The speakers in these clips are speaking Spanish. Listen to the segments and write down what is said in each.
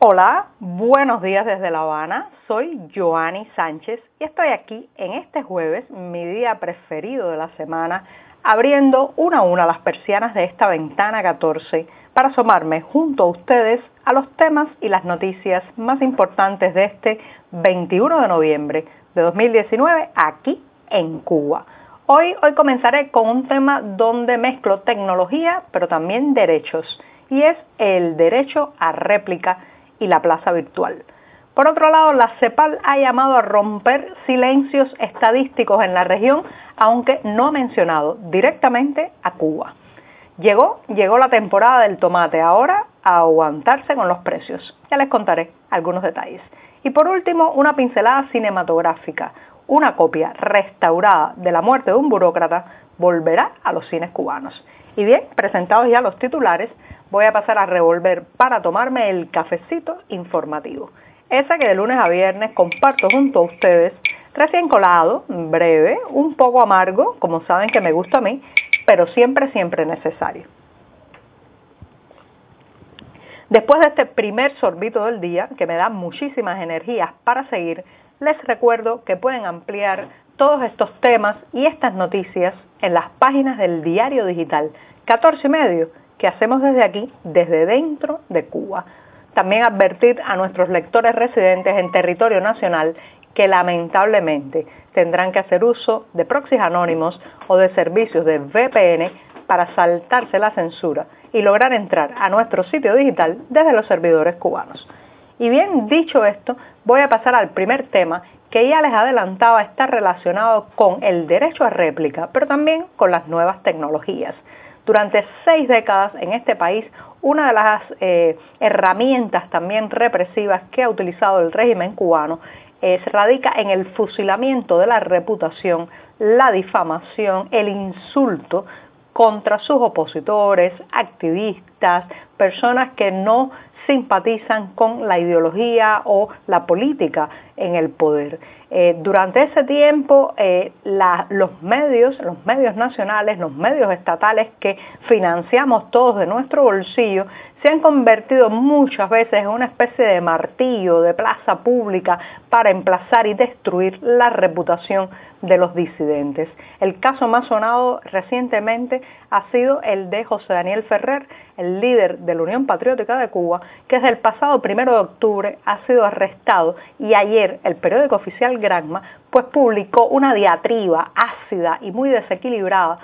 Hola, buenos días desde La Habana. Soy Joanny Sánchez y estoy aquí en este jueves, mi día preferido de la semana, abriendo una a una las persianas de esta ventana 14 para asomarme junto a ustedes a los temas y las noticias más importantes de este 21 de noviembre de 2019 aquí en Cuba. Hoy, hoy comenzaré con un tema donde mezclo tecnología pero también derechos y es el derecho a réplica y la plaza virtual. Por otro lado, la CEPAL ha llamado a romper silencios estadísticos en la región, aunque no ha mencionado directamente a Cuba. Llegó, llegó la temporada del tomate, ahora a aguantarse con los precios. Ya les contaré algunos detalles. Y por último, una pincelada cinematográfica. Una copia restaurada de La muerte de un burócrata volverá a los cines cubanos. Y bien, presentados ya los titulares, voy a pasar a revolver para tomarme el cafecito informativo. Ese que de lunes a viernes comparto junto a ustedes, recién colado, breve, un poco amargo, como saben que me gusta a mí, pero siempre, siempre necesario. Después de este primer sorbito del día, que me da muchísimas energías para seguir, les recuerdo que pueden ampliar todos estos temas y estas noticias en las páginas del diario digital 14 y medio que hacemos desde aquí, desde dentro de Cuba. También advertir a nuestros lectores residentes en territorio nacional que lamentablemente tendrán que hacer uso de proxies anónimos o de servicios de VPN para saltarse la censura y lograr entrar a nuestro sitio digital desde los servidores cubanos. Y bien dicho esto, voy a pasar al primer tema que ya les adelantaba está relacionado con el derecho a réplica, pero también con las nuevas tecnologías. Durante seis décadas en este país, una de las eh, herramientas también represivas que ha utilizado el régimen cubano se radica en el fusilamiento de la reputación, la difamación, el insulto contra sus opositores, activistas, personas que no simpatizan con la ideología o la política en el poder. Eh, durante ese tiempo, eh, los medios, los medios nacionales, los medios estatales que financiamos todos de nuestro bolsillo, se han convertido muchas veces en una especie de martillo de plaza pública para emplazar y destruir la reputación de los disidentes. El caso más sonado recientemente ha sido el de José Daniel Ferrer, el líder de la Unión Patriótica de Cuba, que desde el pasado primero de octubre ha sido arrestado y ayer el periódico oficial Granma pues publicó una diatriba ácida y muy desequilibrada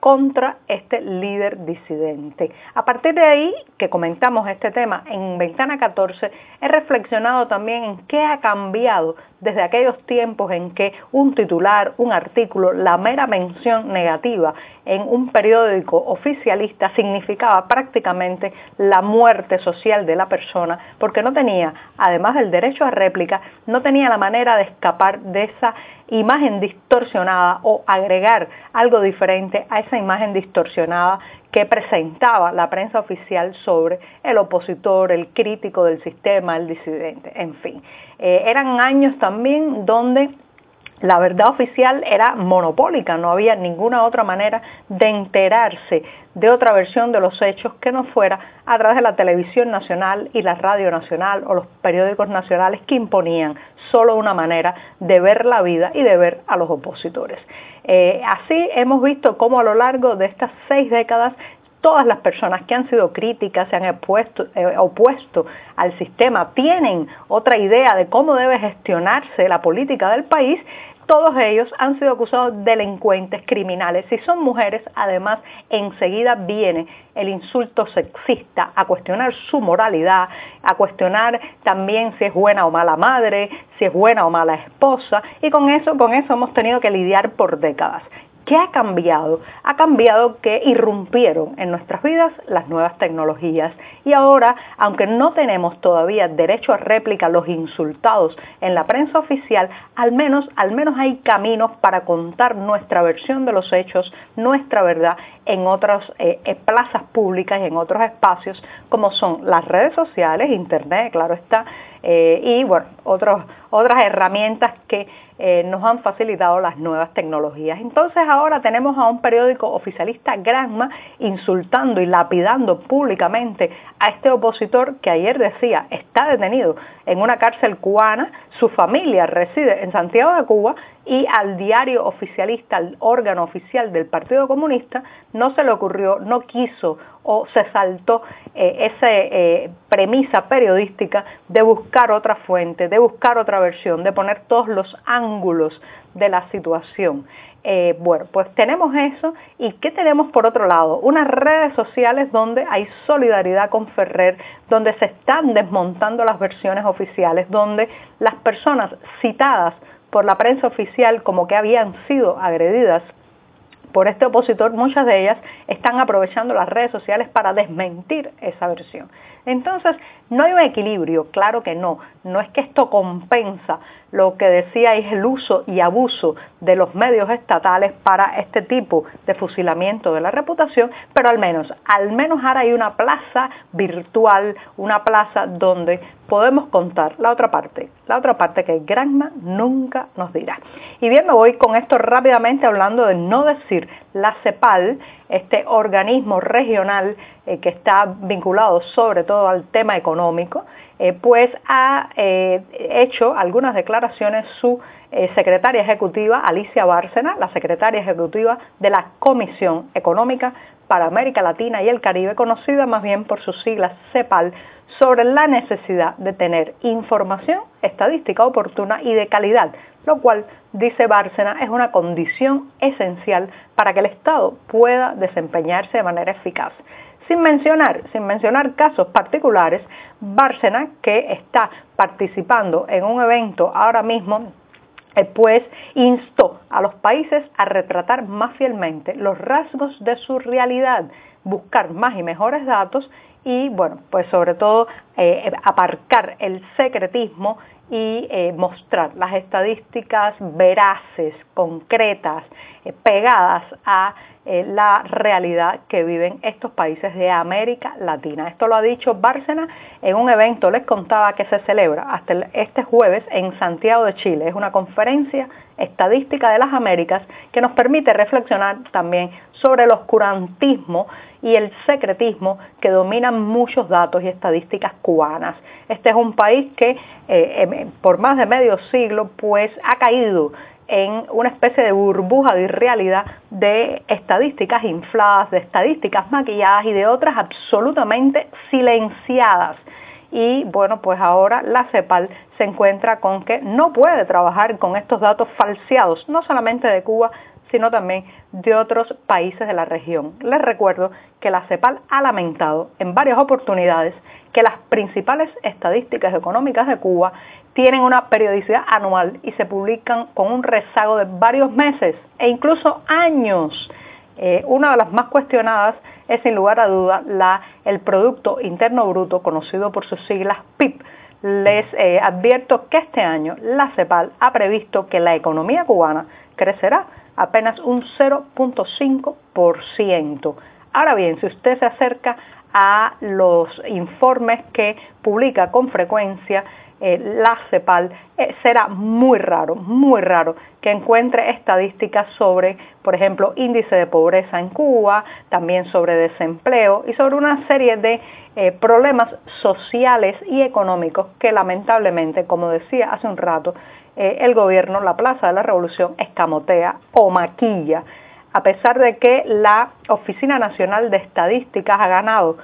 contra este líder disidente. A partir de ahí que comentamos este tema en Ventana 14, he reflexionado también en qué ha cambiado desde aquellos tiempos en que un titular, un artículo, la mera mención negativa en un periódico oficialista significaba prácticamente la muerte social de la persona, porque no tenía, además del derecho a réplica, no tenía la manera de escapar de esa imagen distorsionada o agregar algo diferente a esa imagen distorsionada que presentaba la prensa oficial sobre el opositor, el crítico del sistema, el disidente, en fin. Eh, eran años también donde la verdad oficial era monopólica, no había ninguna otra manera de enterarse de otra versión de los hechos que no fuera a través de la televisión nacional y la radio nacional o los periódicos nacionales que imponían solo una manera de ver la vida y de ver a los opositores. Eh, así hemos visto cómo a lo largo de estas seis décadas todas las personas que han sido críticas, se han eh, opuesto al sistema, tienen otra idea de cómo debe gestionarse la política del país, todos ellos han sido acusados de delincuentes, criminales. Si son mujeres, además, enseguida viene el insulto sexista a cuestionar su moralidad, a cuestionar también si es buena o mala madre, si es buena o mala esposa, y con eso, con eso hemos tenido que lidiar por décadas. ¿Qué ha cambiado? Ha cambiado que irrumpieron en nuestras vidas las nuevas tecnologías y ahora, aunque no tenemos todavía derecho a réplica los insultados en la prensa oficial, al menos, al menos hay caminos para contar nuestra versión de los hechos, nuestra verdad en otras eh, eh, plazas públicas y en otros espacios como son las redes sociales, internet, claro está, eh, y bueno, otros, otras herramientas que eh, nos han facilitado las nuevas tecnologías. Entonces ahora tenemos a un periódico oficialista Granma insultando y lapidando públicamente a este opositor que ayer decía está detenido en una cárcel cubana, su familia reside en Santiago de Cuba y al diario oficialista, al órgano oficial del Partido Comunista, no se le ocurrió, no quiso o se saltó eh, esa eh, premisa periodística de buscar otra fuente, de buscar otra versión, de poner todos los ángulos de la situación. Eh, bueno, pues tenemos eso y ¿qué tenemos por otro lado? Unas redes sociales donde hay solidaridad con Ferrer, donde se están desmontando las versiones oficiales, donde las personas citadas por la prensa oficial como que habían sido agredidas por este opositor, muchas de ellas están aprovechando las redes sociales para desmentir esa versión. Entonces, no hay un equilibrio, claro que no. No es que esto compensa lo que decía es el uso y abuso de los medios estatales para este tipo de fusilamiento de la reputación, pero al menos, al menos ahora hay una plaza virtual, una plaza donde podemos contar la otra parte, la otra parte que Granma nunca nos dirá. Y bien, me voy con esto rápidamente hablando de no decir la CEPAL, este organismo regional eh, que está vinculado sobre todo al tema económico, eh, pues ha eh, hecho algunas declaraciones su secretaria ejecutiva Alicia Bárcena, la secretaria ejecutiva de la Comisión Económica para América Latina y el Caribe, conocida más bien por sus siglas CEPAL, sobre la necesidad de tener información estadística oportuna y de calidad, lo cual, dice Bárcena, es una condición esencial para que el Estado pueda desempeñarse de manera eficaz. Sin mencionar, sin mencionar casos particulares, Bárcena, que está participando en un evento ahora mismo eh, pues instó a los países a retratar más fielmente los rasgos de su realidad, buscar más y mejores datos y, bueno, pues sobre todo eh, aparcar el secretismo y eh, mostrar las estadísticas veraces, concretas, eh, pegadas a la realidad que viven estos países de América Latina. Esto lo ha dicho Bárcena en un evento, les contaba que se celebra hasta este jueves en Santiago de Chile. Es una conferencia estadística de las Américas que nos permite reflexionar también sobre el oscurantismo y el secretismo que dominan muchos datos y estadísticas Este es un país que eh, em, por más de medio siglo pues ha caído en una especie de burbuja de irrealidad de estadísticas infladas, de estadísticas maquilladas y de otras absolutamente silenciadas. Y bueno, pues ahora la CEPAL se encuentra con que no puede trabajar con estos datos falseados, no solamente de Cuba, sino también de otros países de la región. Les recuerdo que la CEPAL ha lamentado en varias oportunidades que las principales estadísticas económicas de Cuba tienen una periodicidad anual y se publican con un rezago de varios meses e incluso años. Eh, una de las más cuestionadas es sin lugar a duda la, el Producto Interno Bruto, conocido por sus siglas PIB. Les eh, advierto que este año la CEPAL ha previsto que la economía cubana crecerá apenas un 0.5%. Ahora bien, si usted se acerca a los informes que publica con frecuencia eh, la CEPAL, eh, será muy raro, muy raro que encuentre estadísticas sobre, por ejemplo, índice de pobreza en Cuba, también sobre desempleo y sobre una serie de eh, problemas sociales y económicos que lamentablemente, como decía hace un rato, el gobierno, la Plaza de la Revolución, escamotea o maquilla, a pesar de que la Oficina Nacional de Estadísticas ha ganado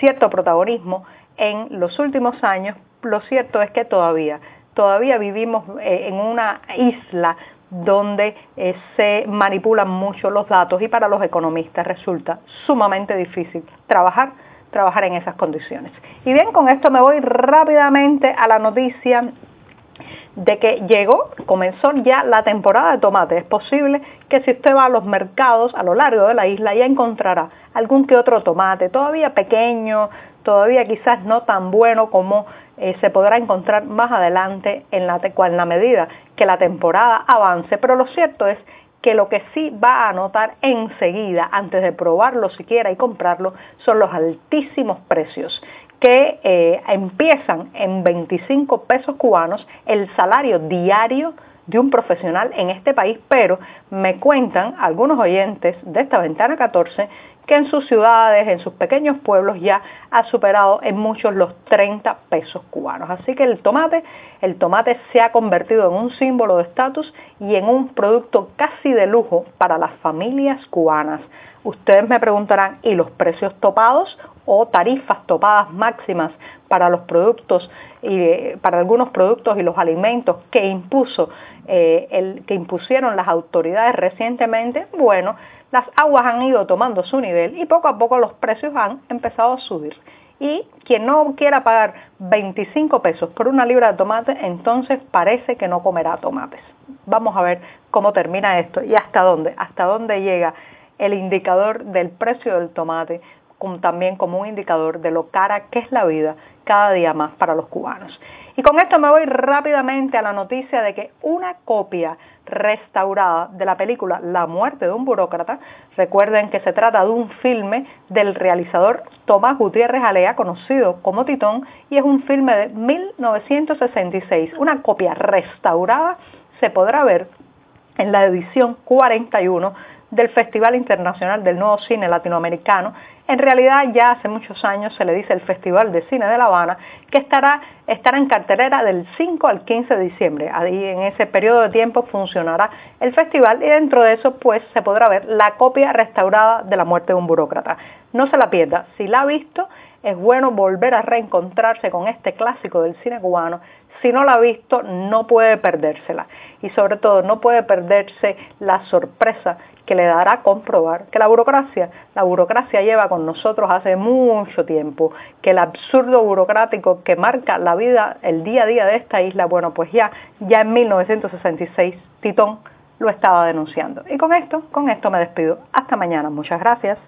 cierto protagonismo en los últimos años, lo cierto es que todavía, todavía vivimos eh, en una isla donde eh, se manipulan mucho los datos y para los economistas resulta sumamente difícil trabajar trabajar en esas condiciones. Y bien, con esto me voy rápidamente a la noticia de que llegó, comenzó ya la temporada de tomate. Es posible que si usted va a los mercados a lo largo de la isla ya encontrará algún que otro tomate, todavía pequeño, todavía quizás no tan bueno como eh, se podrá encontrar más adelante en la, en la medida que la temporada avance, pero lo cierto es que lo que sí va a notar enseguida, antes de probarlo siquiera y comprarlo, son los altísimos precios que eh, empiezan en 25 pesos cubanos el salario diario de un profesional en este país, pero me cuentan algunos oyentes de esta ventana 14 que en sus ciudades, en sus pequeños pueblos ya ha superado en muchos los 30 pesos cubanos. Así que el tomate, el tomate se ha convertido en un símbolo de estatus y en un producto casi de lujo para las familias cubanas. Ustedes me preguntarán, ¿y los precios topados o tarifas topadas máximas para los productos y eh, para algunos productos y los alimentos que impuso eh, el, que impusieron las autoridades recientemente? Bueno, las aguas han ido tomando su nivel y poco a poco los precios han empezado a subir. Y quien no quiera pagar 25 pesos por una libra de tomate, entonces parece que no comerá tomates. Vamos a ver cómo termina esto y hasta dónde, hasta dónde llega el indicador del precio del tomate, también como un indicador de lo cara que es la vida cada día más para los cubanos. Y con esto me voy rápidamente a la noticia de que una copia restaurada de la película La muerte de un burócrata, recuerden que se trata de un filme del realizador Tomás Gutiérrez Alea, conocido como Titón, y es un filme de 1966. Una copia restaurada se podrá ver en la edición 41 del Festival Internacional del Nuevo Cine Latinoamericano. En realidad ya hace muchos años se le dice el Festival de Cine de La Habana, que estará, estará en cartelera del 5 al 15 de diciembre. Ahí en ese periodo de tiempo funcionará el festival y dentro de eso pues se podrá ver la copia restaurada de La muerte de un burócrata. No se la pierda, si la ha visto es bueno volver a reencontrarse con este clásico del cine cubano si no la ha visto, no puede perdérsela. Y sobre todo, no puede perderse la sorpresa que le dará comprobar que la burocracia, la burocracia lleva nosotros hace mucho tiempo, que el absurdo burocrático que marca la vida, el día a día de esta isla, bueno, pues ya, ya en 1966 Titón lo estaba denunciando. Y con esto, con esto me despido. Hasta mañana. Muchas gracias.